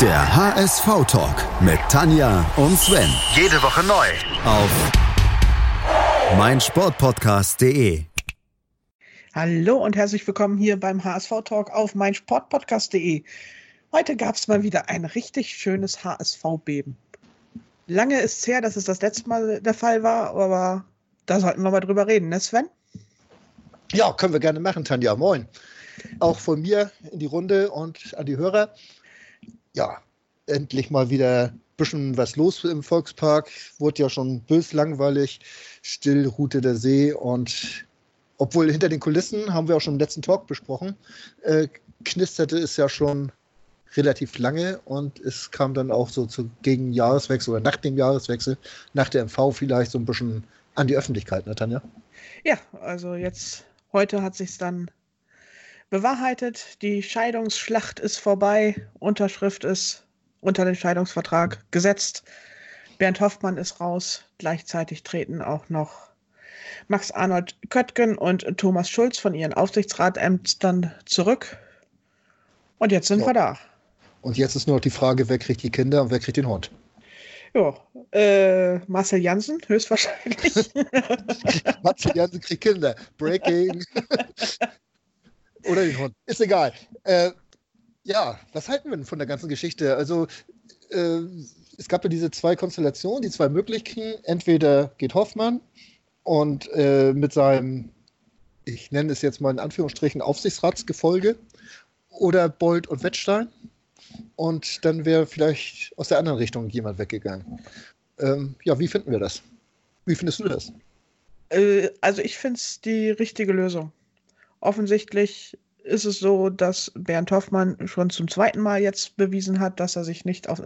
Der HSV-Talk mit Tanja und Sven. Jede Woche neu. Auf meinsportpodcast.de. Hallo und herzlich willkommen hier beim HSV-Talk auf meinsportpodcast.de. Heute gab es mal wieder ein richtig schönes HSV-Beben. Lange ist es her, dass es das letzte Mal der Fall war, aber da sollten wir mal drüber reden, ne Sven? Ja, können wir gerne machen, Tanja. Moin. Auch von mir in die Runde und an die Hörer. Ja, endlich mal wieder ein bisschen was los im Volkspark. Wurde ja schon bös langweilig. Still ruhte der See und obwohl hinter den Kulissen, haben wir auch schon im letzten Talk besprochen, äh, knisterte es ja schon relativ lange und es kam dann auch so zu, gegen Jahreswechsel oder nach dem Jahreswechsel, nach der MV vielleicht so ein bisschen an die Öffentlichkeit, ne, Tanja? Ja, also jetzt, heute hat sich dann bewahrheitet. Die Scheidungsschlacht ist vorbei. Unterschrift ist unter den Scheidungsvertrag gesetzt. Bernd Hoffmann ist raus. Gleichzeitig treten auch noch Max Arnold Köttgen und Thomas Schulz von ihren Aufsichtsratämtern zurück. Und jetzt sind ja. wir da. Und jetzt ist nur noch die Frage, wer kriegt die Kinder und wer kriegt den Hund? Ja, äh, Marcel Jansen höchstwahrscheinlich. Marcel Jansen kriegt Kinder. Breaking. Oder den Hund. Ist egal. Äh, ja, was halten wir denn von der ganzen Geschichte? Also, äh, es gab ja diese zwei Konstellationen, die zwei Möglichkeiten. Entweder geht Hoffmann und äh, mit seinem, ich nenne es jetzt mal in Anführungsstrichen, Aufsichtsratsgefolge oder Bold und Wettstein. Und dann wäre vielleicht aus der anderen Richtung jemand weggegangen. Ähm, ja, wie finden wir das? Wie findest du das? Äh, also ich finde es die richtige Lösung. Offensichtlich ist es so, dass Bernd Hoffmann schon zum zweiten Mal jetzt bewiesen hat, dass er sich nicht auf,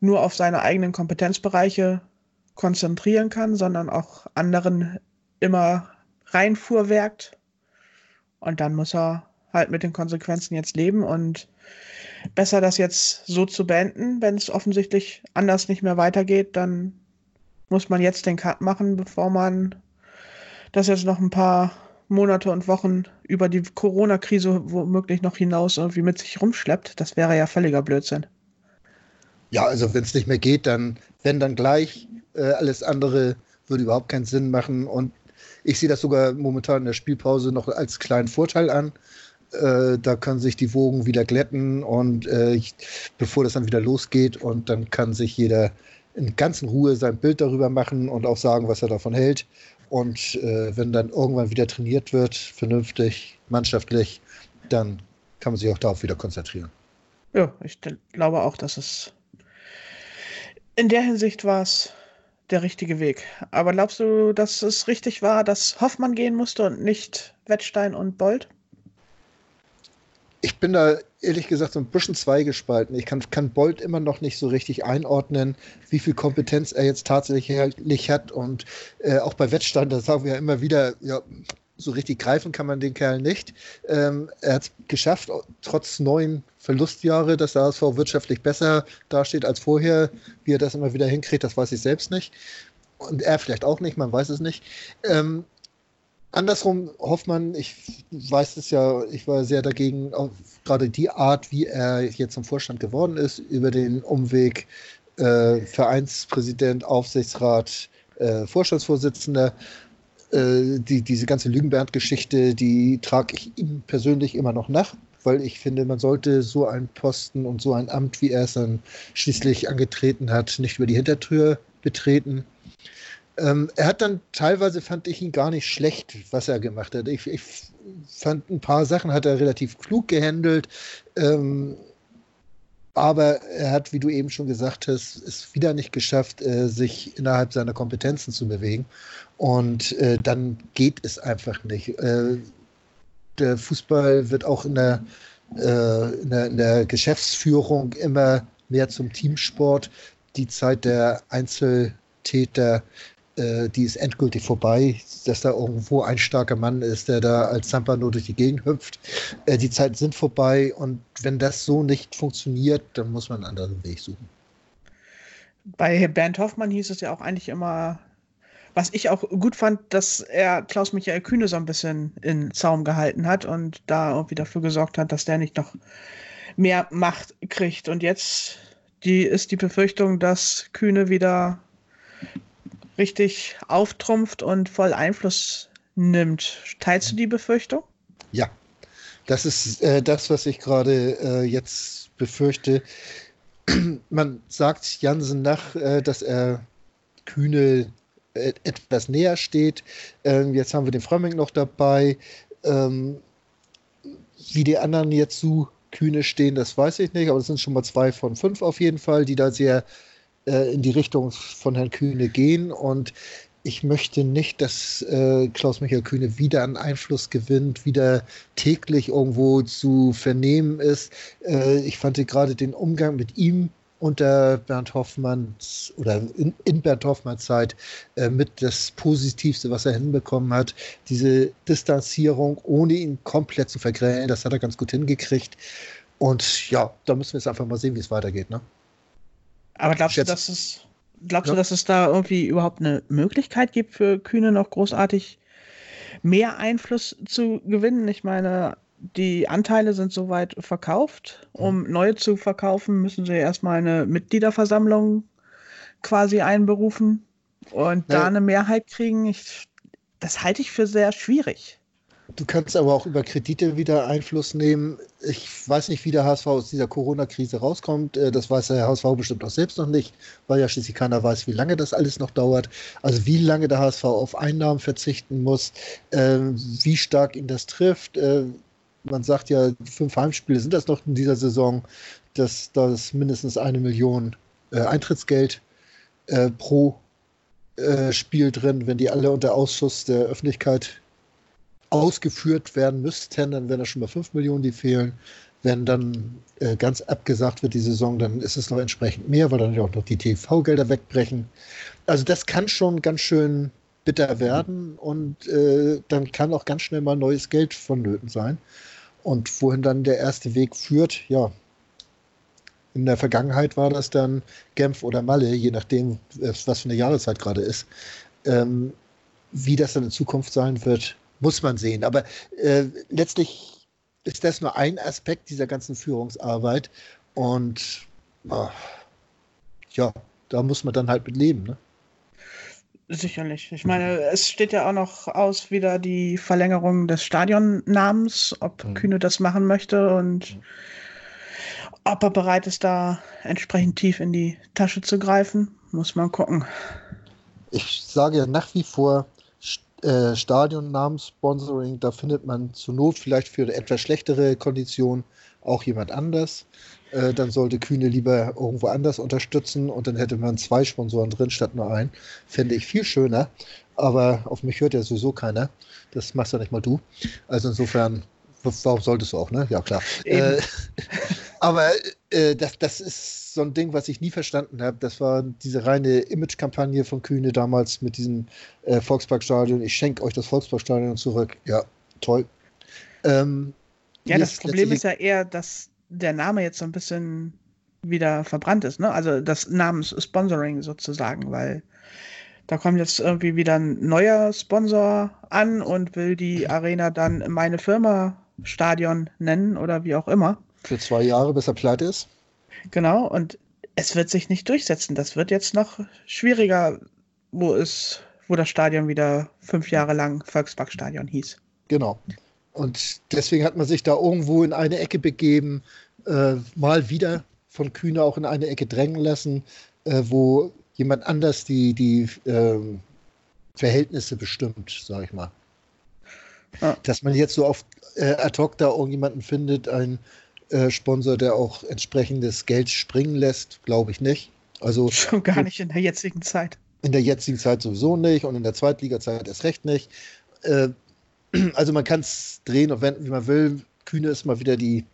nur auf seine eigenen Kompetenzbereiche konzentrieren kann, sondern auch anderen immer reinfuhrwerkt. Und dann muss er halt mit den Konsequenzen jetzt leben und besser das jetzt so zu beenden. Wenn es offensichtlich anders nicht mehr weitergeht, dann muss man jetzt den Cut machen, bevor man das jetzt noch ein paar Monate und Wochen über die Corona-Krise womöglich noch hinaus irgendwie mit sich rumschleppt, das wäre ja völliger Blödsinn. Ja, also wenn es nicht mehr geht, dann, wenn dann gleich, äh, alles andere würde überhaupt keinen Sinn machen. Und ich sehe das sogar momentan in der Spielpause noch als kleinen Vorteil an. Äh, da können sich die Wogen wieder glätten und äh, ich, bevor das dann wieder losgeht und dann kann sich jeder in ganzen Ruhe sein Bild darüber machen und auch sagen, was er davon hält. Und äh, wenn dann irgendwann wieder trainiert wird, vernünftig, mannschaftlich, dann kann man sich auch darauf wieder konzentrieren. Ja, ich glaube auch, dass es in der Hinsicht war es der richtige Weg. Aber glaubst du, dass es richtig war, dass Hoffmann gehen musste und nicht Wettstein und Bold? Ich bin da ehrlich gesagt so ein bisschen zweigespalten. Ich kann, kann Bolt immer noch nicht so richtig einordnen, wie viel Kompetenz er jetzt tatsächlich hat. Und äh, auch bei Wettstand, da sagen wir ja immer wieder, ja, so richtig greifen kann man den Kerl nicht. Ähm, er hat es geschafft, trotz neuen Verlustjahre, dass der HSV wirtschaftlich besser dasteht als vorher. Wie er das immer wieder hinkriegt, das weiß ich selbst nicht. Und er vielleicht auch nicht, man weiß es nicht. Ähm, Andersrum, Hoffmann, ich weiß es ja, ich war sehr dagegen, gerade die Art, wie er jetzt zum Vorstand geworden ist, über den Umweg äh, Vereinspräsident, Aufsichtsrat, äh, Vorstandsvorsitzender. Äh, die, diese ganze Lügenbernd-Geschichte, die trage ich ihm persönlich immer noch nach, weil ich finde, man sollte so einen Posten und so ein Amt, wie er es dann schließlich angetreten hat, nicht über die Hintertür betreten. Ähm, er hat dann teilweise fand ich ihn gar nicht schlecht, was er gemacht hat. Ich, ich fand ein paar Sachen hat er relativ klug gehandelt. Ähm, aber er hat, wie du eben schon gesagt hast, es wieder nicht geschafft, äh, sich innerhalb seiner Kompetenzen zu bewegen. Und äh, dann geht es einfach nicht. Äh, der Fußball wird auch in der, äh, in der, in der Geschäftsführung immer mehr zum Teamsport. Die Zeit der Einzeltäter äh, die ist endgültig vorbei, dass da irgendwo ein starker Mann ist, der da als Zampano durch die Gegend hüpft. Äh, die Zeiten sind vorbei und wenn das so nicht funktioniert, dann muss man einen anderen Weg suchen. Bei Bernd Hoffmann hieß es ja auch eigentlich immer, was ich auch gut fand, dass er Klaus-Michael Kühne so ein bisschen in Zaum gehalten hat und da irgendwie dafür gesorgt hat, dass der nicht noch mehr Macht kriegt. Und jetzt die, ist die Befürchtung, dass Kühne wieder richtig auftrumpft und voll Einfluss nimmt. Teilst du die Befürchtung? Ja, das ist äh, das, was ich gerade äh, jetzt befürchte. Man sagt Jansen nach, äh, dass er Kühne äh, etwas näher steht. Ähm, jetzt haben wir den Frömming noch dabei. Ähm, wie die anderen jetzt zu Kühne stehen, das weiß ich nicht, aber es sind schon mal zwei von fünf auf jeden Fall, die da sehr äh, in die Richtung von Herrn Kühne gehen. Und ich möchte nicht, dass äh, Klaus-Michael Kühne wieder an Einfluss gewinnt, wieder täglich irgendwo zu vernehmen ist. Äh, ich fand gerade den Umgang mit ihm unter Bernd Hoffmanns oder in, in Bernd Hoffmanns Zeit äh, mit das Positivste, was er hinbekommen hat. Diese Distanzierung, ohne ihn komplett zu vergrellen, das hat er ganz gut hingekriegt. Und ja, da müssen wir jetzt einfach mal sehen, wie es weitergeht. Ne? Aber glaubst du, dass es, glaubst ja. du, dass es da irgendwie überhaupt eine Möglichkeit gibt für Kühne noch großartig mehr Einfluss zu gewinnen? Ich meine, die Anteile sind soweit verkauft. Um neue zu verkaufen, müssen sie erstmal eine Mitgliederversammlung quasi einberufen und ja. da eine Mehrheit kriegen. Ich, das halte ich für sehr schwierig. Du kannst aber auch über Kredite wieder Einfluss nehmen. Ich weiß nicht, wie der HSV aus dieser Corona-Krise rauskommt. Äh, das weiß der HSV bestimmt auch selbst noch nicht, weil ja schließlich keiner weiß, wie lange das alles noch dauert. Also wie lange der HSV auf Einnahmen verzichten muss, ähm, wie stark ihn das trifft. Äh, man sagt ja, fünf Heimspiele sind das noch in dieser Saison, dass das mindestens eine Million äh, Eintrittsgeld pro Spiel drin, wenn die alle unter Ausschuss der Öffentlichkeit ausgeführt werden müssten, dann wären das schon mal 5 Millionen, die fehlen. Wenn dann äh, ganz abgesagt wird die Saison, dann ist es noch entsprechend mehr, weil dann ja auch noch die TV-Gelder wegbrechen. Also das kann schon ganz schön bitter werden und äh, dann kann auch ganz schnell mal neues Geld vonnöten sein. Und wohin dann der erste Weg führt, ja, in der Vergangenheit war das dann Genf oder Malle, je nachdem, äh, was für eine Jahreszeit gerade ist. Ähm, wie das dann in Zukunft sein wird, muss man sehen. Aber äh, letztlich ist das nur ein Aspekt dieser ganzen Führungsarbeit. Und oh, ja, da muss man dann halt mit leben. Ne? Sicherlich. Ich meine, es steht ja auch noch aus wieder die Verlängerung des Stadionnamens, ob mhm. Kühne das machen möchte und mhm. ob er bereit ist, da entsprechend tief in die Tasche zu greifen. Muss man gucken. Ich sage ja nach wie vor, äh, Stadionnamenssponsoring, da findet man zur Not vielleicht für etwas schlechtere Konditionen auch jemand anders. Äh, dann sollte Kühne lieber irgendwo anders unterstützen und dann hätte man zwei Sponsoren drin statt nur einen. Fände ich viel schöner. Aber auf mich hört ja sowieso keiner. Das machst ja nicht mal du. Also insofern, warum solltest du auch, ne? Ja, klar. Äh, aber äh, das, das ist so ein Ding, was ich nie verstanden habe. Das war diese reine Image-Kampagne von Kühne damals mit diesem äh, Volksparkstadion. Ich schenke euch das Volksparkstadion zurück. Ja, toll. Ähm, ja, das Problem ist ja eher, dass der Name jetzt so ein bisschen wieder verbrannt ist, ne? Also das Namens-Sponsoring sozusagen, weil da kommt jetzt irgendwie wieder ein neuer Sponsor an und will die Arena dann meine Firma Stadion nennen oder wie auch immer. Für zwei Jahre, bis er pleite ist. Genau, und es wird sich nicht durchsetzen. Das wird jetzt noch schwieriger, wo es, wo das Stadion wieder fünf Jahre lang Volksparkstadion hieß. Genau. Und deswegen hat man sich da irgendwo in eine Ecke begeben, äh, mal wieder von Kühne auch in eine Ecke drängen lassen, äh, wo jemand anders die, die äh, Verhältnisse bestimmt, sag ich mal. Ja. Dass man jetzt so auf äh, ad hoc da irgendjemanden findet, ein äh, Sponsor, der auch entsprechendes Geld springen lässt, glaube ich nicht. Also schon gar nicht in der jetzigen Zeit. In der jetzigen Zeit sowieso nicht und in der Zweitliga-Zeit erst recht nicht. Äh, also man kann es drehen und wenden, wie man will. Kühne ist mal wieder die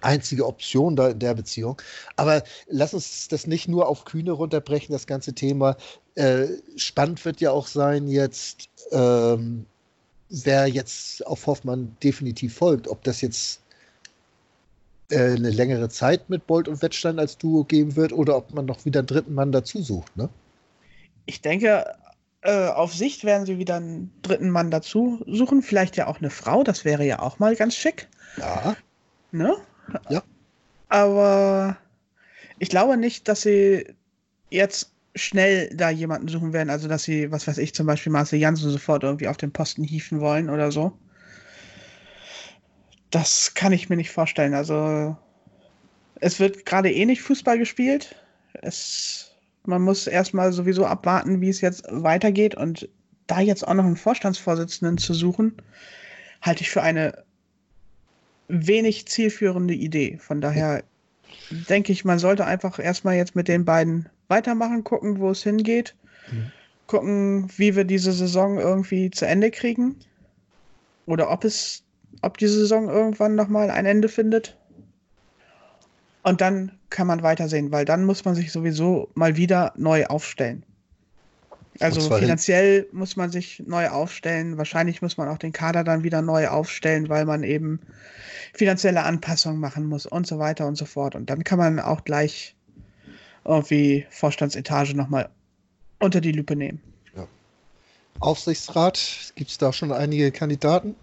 einzige Option da in der Beziehung. Aber lass uns das nicht nur auf Kühne runterbrechen, das ganze Thema. Äh, spannend wird ja auch sein jetzt, ähm, wer jetzt auf Hoffmann definitiv folgt. Ob das jetzt äh, eine längere Zeit mit Bolt und Wettstein als Duo geben wird oder ob man noch wieder einen dritten Mann dazu sucht. Ne? Ich denke, äh, auf Sicht werden sie wieder einen dritten Mann dazu suchen. Vielleicht ja auch eine Frau, das wäre ja auch mal ganz schick. Ja. Ne? Ja. Aber ich glaube nicht, dass sie jetzt schnell da jemanden suchen werden. Also, dass sie, was weiß ich, zum Beispiel Marcel Janssen sofort irgendwie auf den Posten hieven wollen oder so. Das kann ich mir nicht vorstellen. Also, es wird gerade eh nicht Fußball gespielt. Es, man muss erstmal sowieso abwarten, wie es jetzt weitergeht. Und da jetzt auch noch einen Vorstandsvorsitzenden zu suchen, halte ich für eine wenig zielführende Idee. Von daher denke ich, man sollte einfach erstmal jetzt mit den beiden weitermachen, gucken, wo es hingeht, mhm. gucken, wie wir diese Saison irgendwie zu Ende kriegen oder ob es, ob die Saison irgendwann nochmal ein Ende findet. Und dann kann man weitersehen, weil dann muss man sich sowieso mal wieder neu aufstellen. Also finanziell muss man sich neu aufstellen. Wahrscheinlich muss man auch den Kader dann wieder neu aufstellen, weil man eben finanzielle Anpassungen machen muss und so weiter und so fort. Und dann kann man auch gleich irgendwie Vorstandsetage nochmal unter die Lupe nehmen. Ja. Aufsichtsrat, gibt es da schon einige Kandidaten?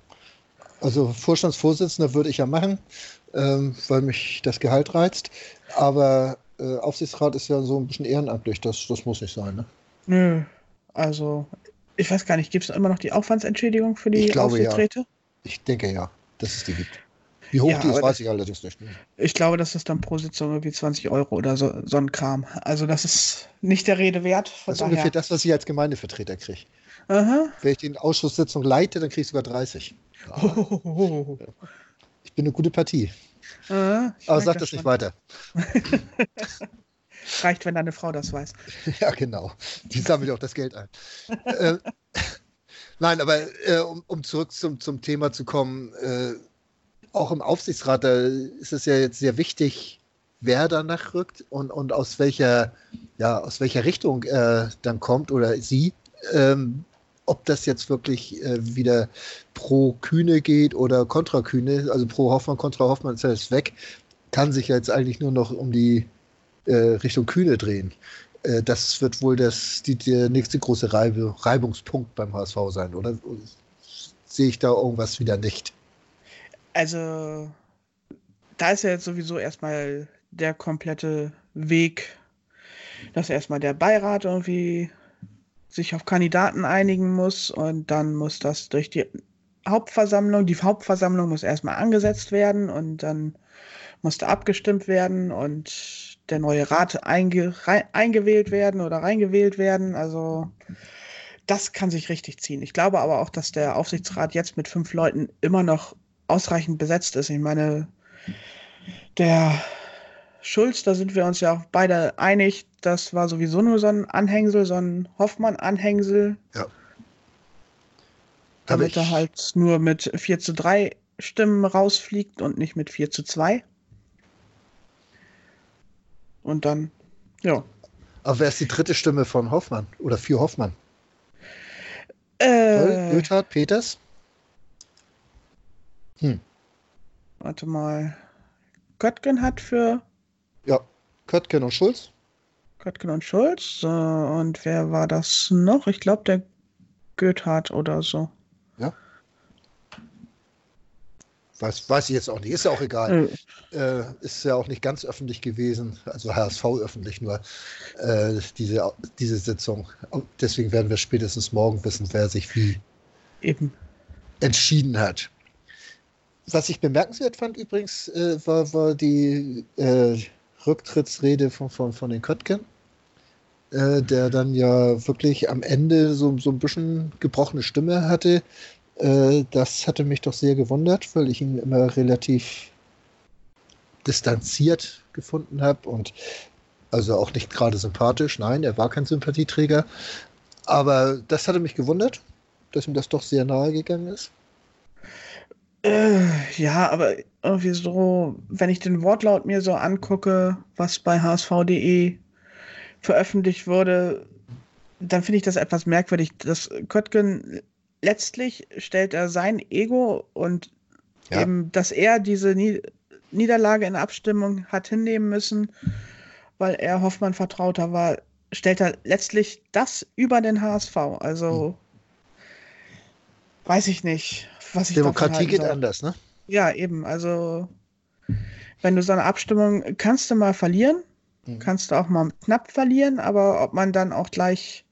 Also Vorstandsvorsitzender würde ich ja machen, ähm, weil mich das Gehalt reizt. Aber äh, Aufsichtsrat ist ja so ein bisschen ehrenamtlich, das, das muss nicht sein, ne? Nö, also ich weiß gar nicht, gibt es immer noch die Aufwandsentschädigung für die ich glaube, Ja. Ich denke ja, dass es die gibt. Wie hoch ja, die ist, weiß ich allerdings nicht. Ne? Ich glaube, das ist dann pro Sitzung irgendwie 20 Euro oder so, so ein Kram. Also das ist nicht der Rede wert. das ist daher. ungefähr das, was ich als Gemeindevertreter kriege. Wenn ich die Ausschusssitzung leite, dann kriege ich sogar 30. Ja. Oh. Ich bin eine gute Partie. Aha, Aber sag das, das nicht weiter. Reicht, wenn deine Frau das weiß. Ja, genau. Die sammelt auch das Geld ein. äh, nein, aber äh, um, um, zurück zum, zum Thema zu kommen, äh, auch im Aufsichtsrat, da ist es ja jetzt sehr wichtig, wer danach rückt und, und aus welcher, ja, aus welcher Richtung er dann kommt oder sie. Ähm, ob das jetzt wirklich äh, wieder pro Kühne geht oder kontra Kühne, also pro Hoffmann, kontra Hoffmann ist ja jetzt weg, kann sich jetzt eigentlich nur noch um die äh, Richtung Kühne drehen. Äh, das wird wohl das, die, der nächste große Reibe, Reibungspunkt beim HSV sein, oder? Sehe ich da irgendwas wieder nicht? Also, da ist ja jetzt sowieso erstmal der komplette Weg, dass erstmal der Beirat irgendwie sich auf Kandidaten einigen muss und dann muss das durch die Hauptversammlung, die Hauptversammlung muss erstmal angesetzt werden und dann musste abgestimmt werden und der neue Rat einge, rein, eingewählt werden oder reingewählt werden. Also das kann sich richtig ziehen. Ich glaube aber auch, dass der Aufsichtsrat jetzt mit fünf Leuten immer noch ausreichend besetzt ist. Ich meine, der Schulz, da sind wir uns ja auch beide einig, das war sowieso nur so ein Anhängsel, so ein Hoffmann-Anhängsel. Ja. Damit er halt nur mit 4 zu 3 Stimmen rausfliegt und nicht mit 4 zu 2. Und dann, ja. Aber wer ist die dritte Stimme von Hoffmann oder für Hoffmann? Äh, Gülthard, Peters? Hm. Warte mal. Köttgen hat für. Ja, Köttgen und Schulz. Köttgen und Schulz. und wer war das noch? Ich glaube, der Goethard oder so. Ja. Weiß, weiß ich jetzt auch nicht. Ist ja auch egal. Mhm. Äh, ist ja auch nicht ganz öffentlich gewesen. Also HSV öffentlich nur äh, diese, diese Sitzung. Deswegen werden wir spätestens morgen wissen, wer sich wie Eben. entschieden hat. Was ich bemerkenswert fand übrigens, äh, war, war die äh, Rücktrittsrede von, von, von den Köttgen, äh, der dann ja wirklich am Ende so, so ein bisschen gebrochene Stimme hatte. Äh, das hatte mich doch sehr gewundert, weil ich ihn immer relativ distanziert gefunden habe und also auch nicht gerade sympathisch. Nein, er war kein Sympathieträger. Aber das hatte mich gewundert, dass ihm das doch sehr nahe gegangen ist. Äh, ja, aber irgendwie so, wenn ich den Wortlaut mir so angucke, was bei hsv.de veröffentlicht wurde, dann finde ich das etwas merkwürdig. dass Köttgen letztlich stellt er sein Ego und ja. eben, dass er diese Niederlage in Abstimmung hat hinnehmen müssen, weil er Hoffmann vertrauter war, stellt er letztlich das über den HSV. Also hm. Weiß ich nicht was ich Demokratie geht soll. anders, ne? Ja, eben. Also wenn du so eine Abstimmung kannst du mal verlieren, mhm. kannst du auch mal knapp verlieren, aber ob man dann auch gleich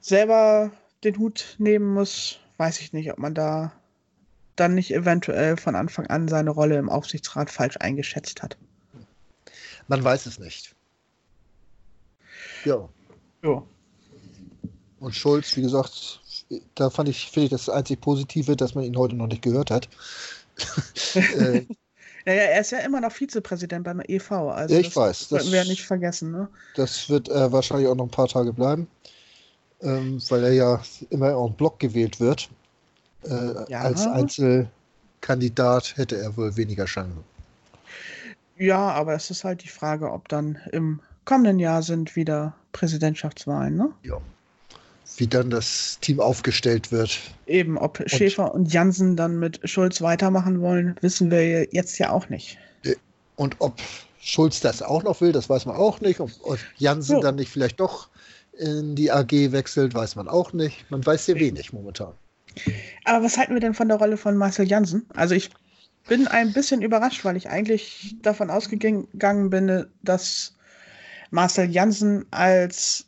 selber den Hut nehmen muss, weiß ich nicht, ob man da dann nicht eventuell von Anfang an seine Rolle im Aufsichtsrat falsch eingeschätzt hat. Man weiß es nicht. Ja. Ja. Und Schulz, wie gesagt, da fand ich, finde ich das einzig Positive, dass man ihn heute noch nicht gehört hat. äh, naja, er ist ja immer noch Vizepräsident beim EV. Also ich das weiß. Das wir ja nicht vergessen. Ne? Das wird äh, wahrscheinlich auch noch ein paar Tage bleiben, ähm, weil er ja immer en Block gewählt wird. Äh, ja. Als Einzelkandidat hätte er wohl weniger Chancen. Ja, aber es ist halt die Frage, ob dann im kommenden Jahr sind wieder Präsidentschaftswahlen, ne? Ja. Wie dann das Team aufgestellt wird. Eben, ob und Schäfer und Jansen dann mit Schulz weitermachen wollen, wissen wir jetzt ja auch nicht. Äh, und ob Schulz das auch noch will, das weiß man auch nicht. Ob, Jansen so. dann nicht vielleicht doch in die AG wechselt, weiß man auch nicht. Man weiß sehr wenig momentan. Aber was halten wir denn von der Rolle von Marcel Jansen? Also ich bin ein bisschen überrascht, weil ich eigentlich davon ausgegangen bin, dass Marcel Jansen als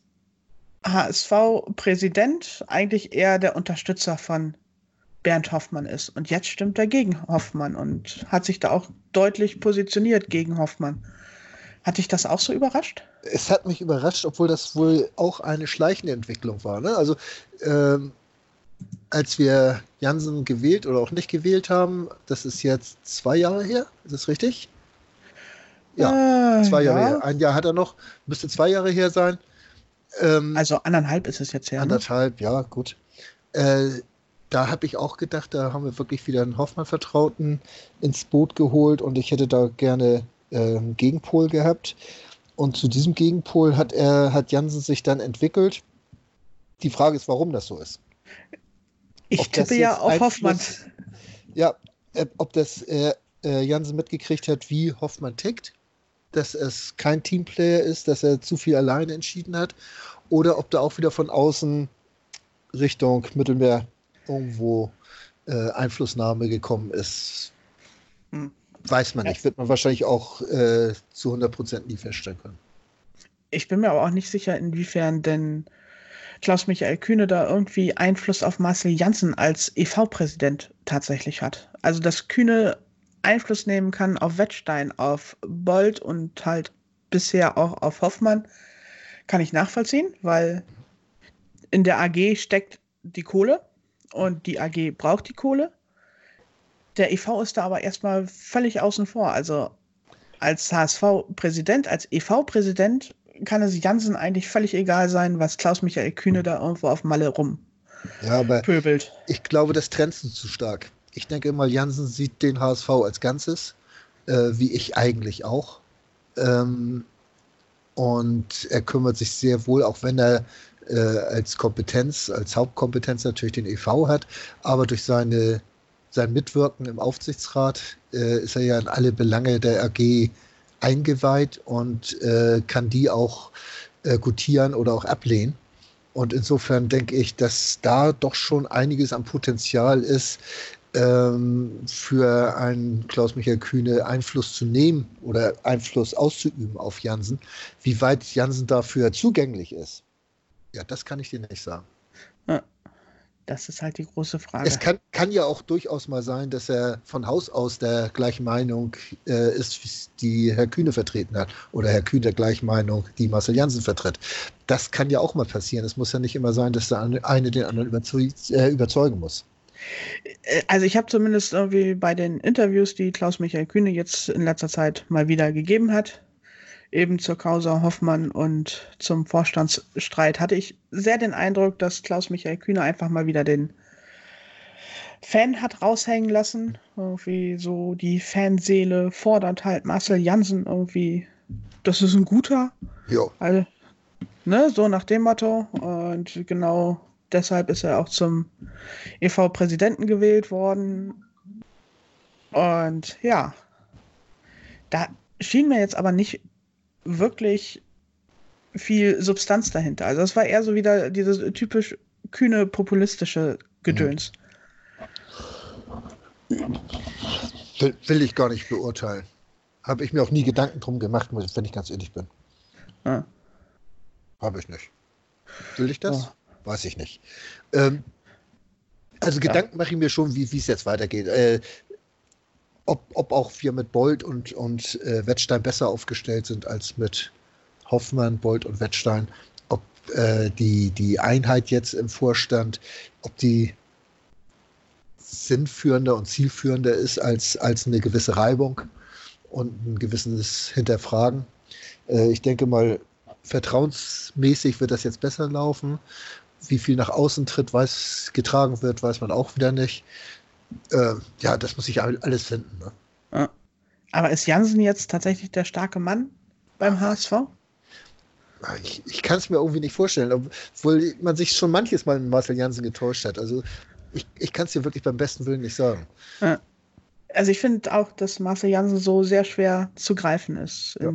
HSV-Präsident eigentlich eher der Unterstützer von Bernd Hoffmann ist. Und jetzt stimmt er gegen Hoffmann und hat sich da auch deutlich positioniert gegen Hoffmann. Hat dich das auch so überrascht? Es hat mich überrascht, obwohl das wohl auch eine schleichende Entwicklung war. Ne? Also ähm, als wir Jansen gewählt oder auch nicht gewählt haben, das ist jetzt zwei Jahre her, ist das richtig? Ja, äh, zwei Jahre ja. her. Ein Jahr hat er noch, müsste zwei Jahre her sein. Ähm, also anderthalb ist es jetzt her. Ne? Anderthalb, ja, gut. Äh, da habe ich auch gedacht, da haben wir wirklich wieder einen Hoffmann-Vertrauten ins Boot geholt und ich hätte da gerne äh, einen Gegenpol gehabt. Und zu diesem Gegenpol hat er, hat Jansen sich dann entwickelt. Die Frage ist, warum das so ist. Ich tippe ja auf Hoffmann. Ja, äh, ob das äh, Jansen mitgekriegt hat, wie Hoffmann tickt, dass es kein Teamplayer ist, dass er zu viel alleine entschieden hat, oder ob da auch wieder von außen Richtung Mittelmeer irgendwo äh, Einflussnahme gekommen ist. Hm. Weiß man nicht, wird man wahrscheinlich auch äh, zu 100% nie feststellen können. Ich bin mir aber auch nicht sicher, inwiefern denn Klaus-Michael Kühne da irgendwie Einfluss auf Marcel Janssen als EV-Präsident tatsächlich hat. Also, dass Kühne Einfluss nehmen kann auf Wettstein, auf Bold und halt bisher auch auf Hoffmann, kann ich nachvollziehen, weil in der AG steckt die Kohle und die AG braucht die Kohle. Der EV ist da aber erstmal völlig außen vor. Also als HSV-Präsident, als EV-Präsident kann es Jansen eigentlich völlig egal sein, was Klaus-Michael Kühne da irgendwo auf Malle rum ja, aber pöbelt. Ich glaube, das trennt zu stark. Ich denke immer, Jansen sieht den HSV als Ganzes, äh, wie ich eigentlich auch. Ähm, und er kümmert sich sehr wohl, auch wenn er äh, als Kompetenz, als Hauptkompetenz natürlich den EV hat, aber durch seine, sein Mitwirken im Aufsichtsrat äh, ist er ja in alle Belange der AG eingeweiht und äh, kann die auch äh, gutieren oder auch ablehnen. Und insofern denke ich, dass da doch schon einiges am Potenzial ist, ähm, für einen Klaus-Michael Kühne Einfluss zu nehmen oder Einfluss auszuüben auf Jansen. Wie weit Jansen dafür zugänglich ist, ja, das kann ich dir nicht sagen. Ja. Das ist halt die große Frage. Es kann, kann, ja auch durchaus mal sein, dass er von Haus aus der gleichen Meinung äh, ist, die Herr Kühne vertreten hat. Oder Herr Kühne der gleichen Meinung, die Marcel Janssen vertritt. Das kann ja auch mal passieren. Es muss ja nicht immer sein, dass der eine den anderen äh, überzeugen muss. Äh, also ich habe zumindest irgendwie bei den Interviews, die Klaus-Michael Kühne jetzt in letzter Zeit mal wieder gegeben hat, eben zur Causa Hoffmann und zum Vorstandsstreit hatte ich sehr den Eindruck, dass Klaus-Michael Kühne einfach mal wieder den Fan hat raushängen lassen. Irgendwie so die Fanseele fordert halt Marcel Jansen irgendwie, das ist ein guter. Ja. Also, ne, so nach dem Motto. Und genau deshalb ist er auch zum EV-Präsidenten gewählt worden. Und ja, da schien mir jetzt aber nicht wirklich viel Substanz dahinter. Also es war eher so wieder dieses typisch kühne populistische Gedöns. Will, will ich gar nicht beurteilen. Habe ich mir auch nie Gedanken drum gemacht, wenn ich ganz ehrlich bin. Ja. Habe ich nicht. Will ich das? Weiß ich nicht. Ähm, also Gedanken mache ich mir schon, wie es jetzt weitergeht. Äh, ob, ob auch wir mit Bolt und, und äh, Wettstein besser aufgestellt sind als mit Hoffmann, Bolt und Wettstein. Ob äh, die, die Einheit jetzt im Vorstand, ob die sinnführender und zielführender ist als, als eine gewisse Reibung und ein gewisses Hinterfragen. Äh, ich denke mal, vertrauensmäßig wird das jetzt besser laufen. Wie viel nach außen tritt, weiß, getragen wird, weiß man auch wieder nicht. Äh, ja, das muss ich alles finden. Ne? Ja. Aber ist Jansen jetzt tatsächlich der starke Mann beim HSV? Ich, ich kann es mir irgendwie nicht vorstellen, obwohl man sich schon manches Mal in Marcel Jansen getäuscht hat. Also ich, ich kann es dir wirklich beim besten Willen nicht sagen. Ja. Also ich finde auch, dass Marcel Jansen so sehr schwer zu greifen ist. Ja.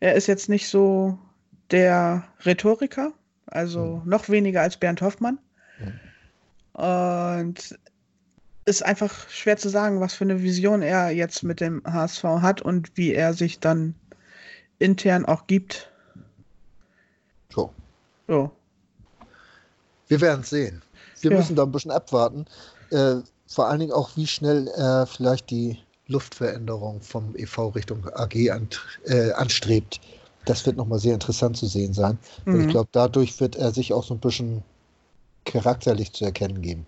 Er ist jetzt nicht so der Rhetoriker, also Mhm. noch weniger als Bernd Hoffmann. Mhm. Und ist einfach schwer zu sagen, was für eine Vision er jetzt mit dem HSV hat und wie er sich dann intern auch gibt. So. So. Wir werden es sehen. Wir Ja. müssen da ein bisschen abwarten. Äh, vor allen Dingen auch, wie schnell er vielleicht die Luftveränderung vom EV Richtung AG an, äh, anstrebt. Das wird nochmal sehr interessant zu sehen sein. Und ich Mhm. glaube, dadurch wird er sich auch so ein bisschen charakterlich zu erkennen geben.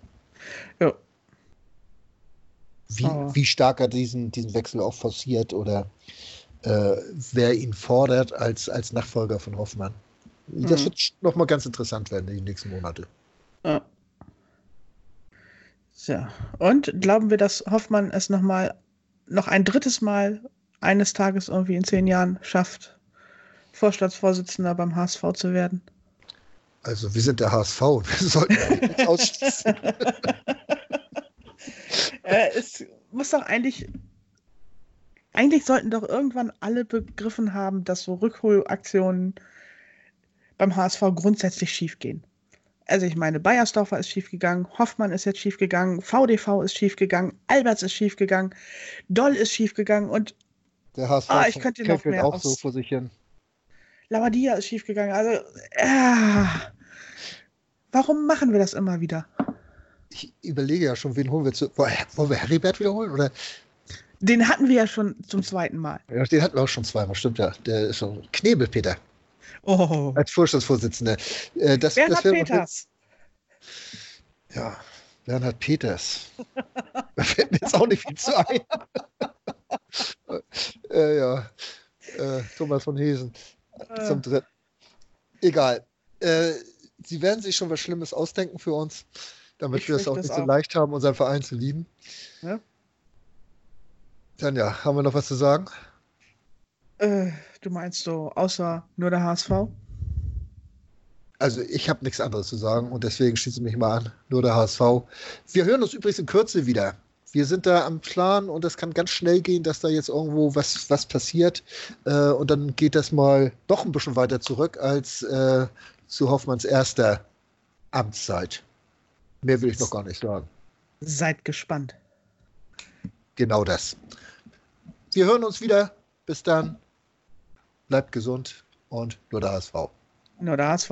Ja. Wie, Aber- wie stark er diesen, diesen Wechsel auch forciert oder äh, wer ihn fordert als, als Nachfolger von Hoffmann. Das Mhm. wird nochmal ganz interessant werden in den nächsten Monate. Ja. So. Und glauben wir, dass Hoffmann es noch mal, noch ein drittes Mal eines Tages irgendwie in zehn Jahren schafft, Vorstandsvorsitzender beim HSV zu werden? Also wir sind der HSV wir sollten eigentlich nichts ausschließen. äh, es muss doch eigentlich. Eigentlich sollten doch irgendwann alle begriffen haben, dass so Rückholaktionen beim HSV grundsätzlich schiefgehen. Also ich meine, Bayersdorfer ist schiefgegangen, Hoffmann ist jetzt schiefgegangen, VDV ist schiefgegangen, Alberts ist schiefgegangen, Doll ist schiefgegangen und Der HSV Ah, ich könnte noch mehr auch aus- so vor sich hin. Lavadia ist schiefgegangen. Also, äh, warum machen wir das immer wieder? Ich überlege ja schon, wen holen wir zu. Wollen wir Heribert wiederholen? Oder? Den hatten wir ja schon zum zweiten Mal. Ja, den hatten wir auch schon zweimal, stimmt ja. Der ist schon Knebel, Peter, Oh. als Vorstandsvorsitzender. Äh, das, Bernhard das Peters. Ja, Bernhard Peters. da fällt mir jetzt auch nicht viel zu ein. äh, ja, äh, Thomas von Hesen zum dritten. Egal. Äh, Sie werden sich schon was Schlimmes ausdenken für uns, damit Ich wir es auch nicht es so leicht haben, unseren Verein zu lieben. Ja. Dann ja, haben wir noch was zu sagen? Äh, du meinst so, außer nur der HSV? Also ich habe nichts anderes zu sagen und deswegen schließe ich mich mal an. Nur der HSV. Wir hören uns übrigens in Kürze wieder. Wir sind da am Plan und es kann ganz schnell gehen, dass da jetzt irgendwo was, was passiert. Äh, und dann geht das mal doch ein bisschen weiter zurück als äh, zu Hoffmanns erster Amtszeit. Mehr will ich noch gar nicht sagen. Seid gespannt. Genau das. Wir hören uns wieder. Bis dann. Bleibt gesund und nur der HSV. Nur der HSV.